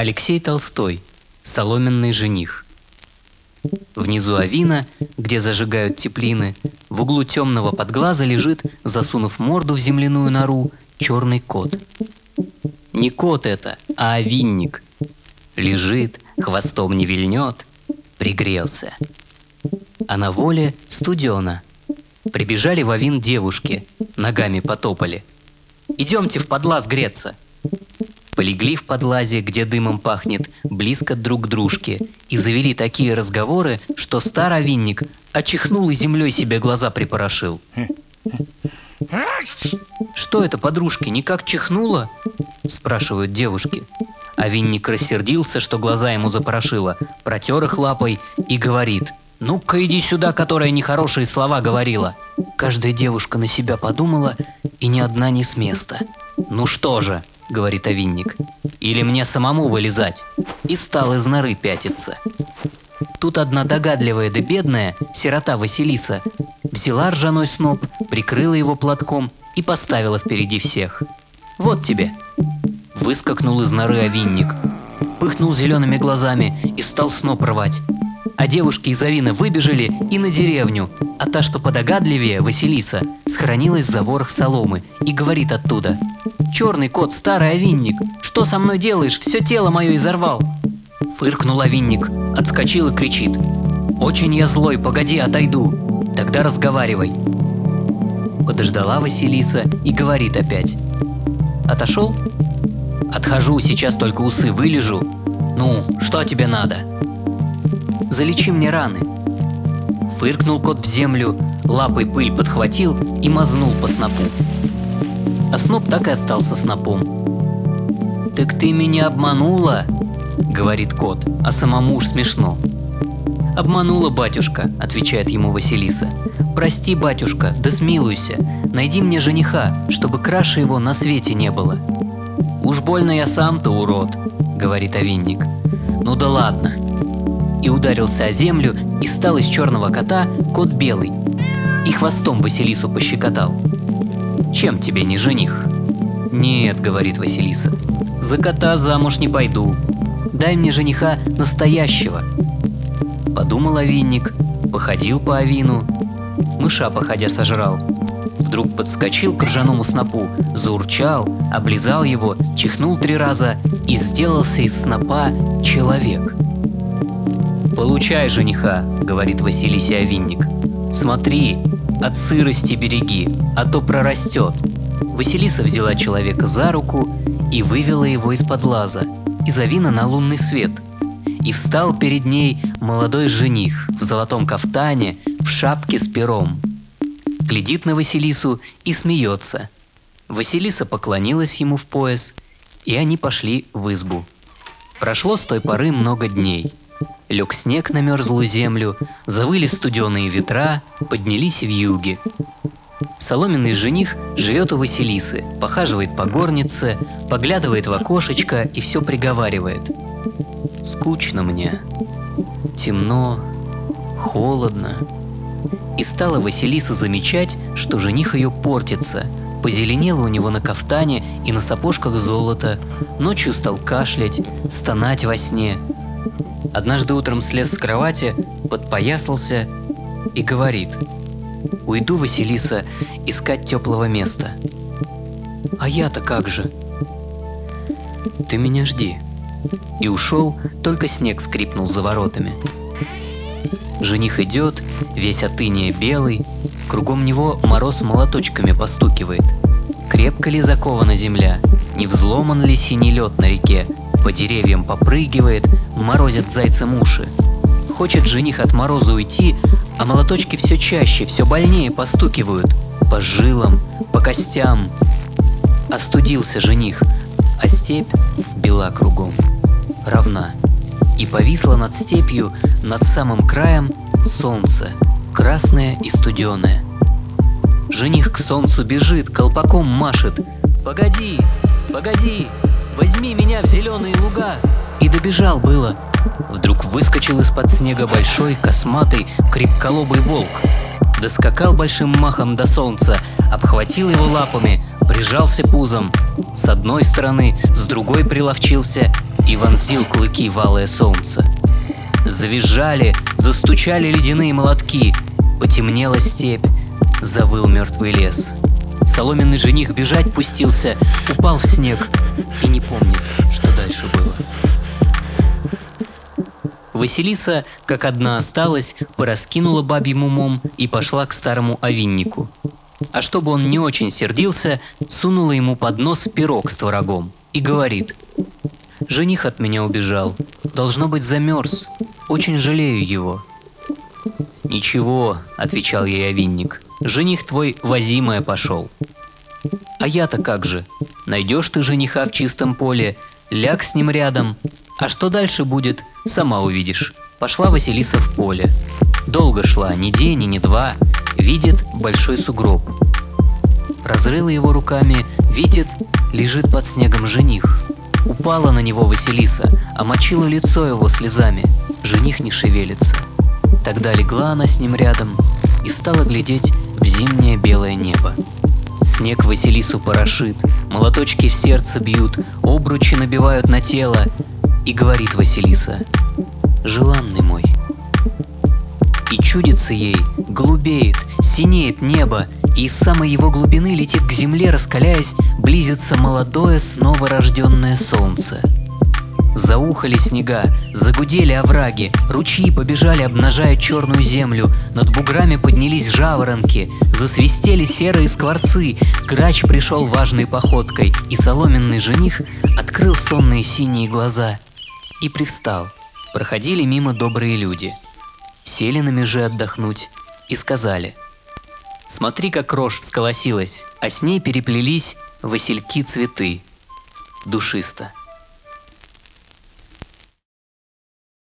Алексей Толстой. Соломенный жених. Внизу авина, где зажигают теплины, в углу темного подглаза лежит, засунув морду в земляную нору, черный кот. Не кот это, а овинник. Лежит, хвостом не вильнет, пригрелся. А на воле студена. Прибежали в авин девушки, ногами потопали. «Идемте в подлаз греться!» Полегли в подлазе, где дымом пахнет, близко друг к дружке, и завели такие разговоры, что старый винник очихнул и землей себе глаза припорошил. «Что это, подружки, никак чихнуло?» – спрашивают девушки. А винник рассердился, что глаза ему запорошило, протер их лапой и говорит «Ну-ка иди сюда, которая нехорошие слова говорила». Каждая девушка на себя подумала, и ни одна не с места. «Ну что же», — говорит овинник, — «или мне самому вылезать?» И стал из норы пятиться. Тут одна догадливая да бедная, сирота Василиса, взяла ржаной сноп, прикрыла его платком и поставила впереди всех. «Вот тебе!» Выскакнул из норы овинник, пыхнул зелеными глазами и стал сноп рвать. А девушки из Авина выбежали и на деревню, а та, что подогадливее, Василиса, схоронилась за ворох соломы и говорит оттуда «Черный кот, старый овинник, что со мной делаешь? Все тело мое изорвал!» Фыркнул овинник, отскочил и кричит «Очень я злой, погоди, отойду, тогда разговаривай!» Подождала Василиса и говорит опять «Отошел?» «Отхожу, сейчас только усы вылежу. Ну, что тебе надо?» «Залечи мне раны», Фыркнул кот в землю, лапой пыль подхватил и мазнул по снопу. А сноп так и остался снопом. «Так ты меня обманула?» — говорит кот, а самому уж смешно. «Обманула, батюшка», — отвечает ему Василиса. «Прости, батюшка, да смилуйся. Найди мне жениха, чтобы краше его на свете не было». «Уж больно я сам-то урод», — говорит овинник. «Ну да ладно». И ударился о землю, и стал из черного кота кот белый. И хвостом Василису пощекотал. «Чем тебе не жених?» «Нет», — говорит Василиса, — «за кота замуж не пойду. Дай мне жениха настоящего». Подумал овинник, походил по овину, мыша походя сожрал. Вдруг подскочил к ржаному снопу, заурчал, облизал его, чихнул три раза и сделался из снопа человек. «Получай жениха», — говорит Василий Овинник. «Смотри, от сырости береги, а то прорастет». Василиса взяла человека за руку и вывела его из-под лаза, из авина на лунный свет. И встал перед ней молодой жених в золотом кафтане, в шапке с пером. Глядит на Василису и смеется. Василиса поклонилась ему в пояс, и они пошли в избу. Прошло с той поры много дней. Лег снег на мерзлую землю, завыли студеные ветра, поднялись в юге. Соломенный жених живет у Василисы, похаживает по горнице, поглядывает в окошечко и все приговаривает. Скучно мне, темно, холодно. И стала Василиса замечать, что жених ее портится. Позеленело у него на кафтане и на сапожках золото, ночью стал кашлять, стонать во сне. Однажды утром слез с кровати, подпоясался и говорит – Уйду, Василиса, искать теплого места. А я-то как же? Ты меня жди. И ушел, только снег скрипнул за воротами. Жених идет, весь от белый, кругом него мороз молоточками постукивает. Крепко ли закована земля, не взломан ли синий лед на реке, по деревьям попрыгивает, морозят зайцем уши. Хочет жених от мороза уйти, а молоточки все чаще, все больнее постукивают. По жилам, по костям. Остудился жених, а степь бела кругом, равна. И повисло над степью, над самым краем, солнце, красное и студеное. Жених к солнцу бежит, колпаком машет. «Погоди, погоди, возьми меня в зеленые луга!» И добежал было, Вдруг выскочил из-под снега большой, косматый, крепколобый волк. Доскакал большим махом до солнца, обхватил его лапами, прижался пузом. С одной стороны, с другой приловчился и вонзил клыки в алое солнце. Завизжали, застучали ледяные молотки, потемнела степь, завыл мертвый лес. Соломенный жених бежать пустился, упал в снег и не помнит, что дальше было. Василиса, как одна осталась, пораскинула бабьим умом и пошла к старому овиннику. А чтобы он не очень сердился, сунула ему под нос пирог с творогом и говорит «Жених от меня убежал, должно быть замерз, очень жалею его». «Ничего», — отвечал ей овинник, — «жених твой возимое пошел». «А я-то как же? Найдешь ты жениха в чистом поле, ляг с ним рядом, а что дальше будет, сама увидишь. Пошла Василиса в поле. Долго шла, ни день, ни два. Видит большой сугроб. Разрыла его руками, видит, лежит под снегом жених. Упала на него Василиса, омочила лицо его слезами. Жених не шевелится. Тогда легла она с ним рядом и стала глядеть в зимнее белое небо. Снег Василису порошит, молоточки в сердце бьют, обручи набивают на тело, и говорит Василиса, «Желанный мой». И чудится ей, голубеет, синеет небо, и из самой его глубины летит к земле, раскаляясь, близится молодое, снова рожденное солнце. Заухали снега, загудели овраги, ручьи побежали, обнажая черную землю, над буграми поднялись жаворонки, засвистели серые скворцы, грач пришел важной походкой, и соломенный жених открыл сонные синие глаза – и пристал. Проходили мимо добрые люди. Сели на меже отдохнуть и сказали. Смотри, как рожь всколосилась, а с ней переплелись васильки цветы. Душисто.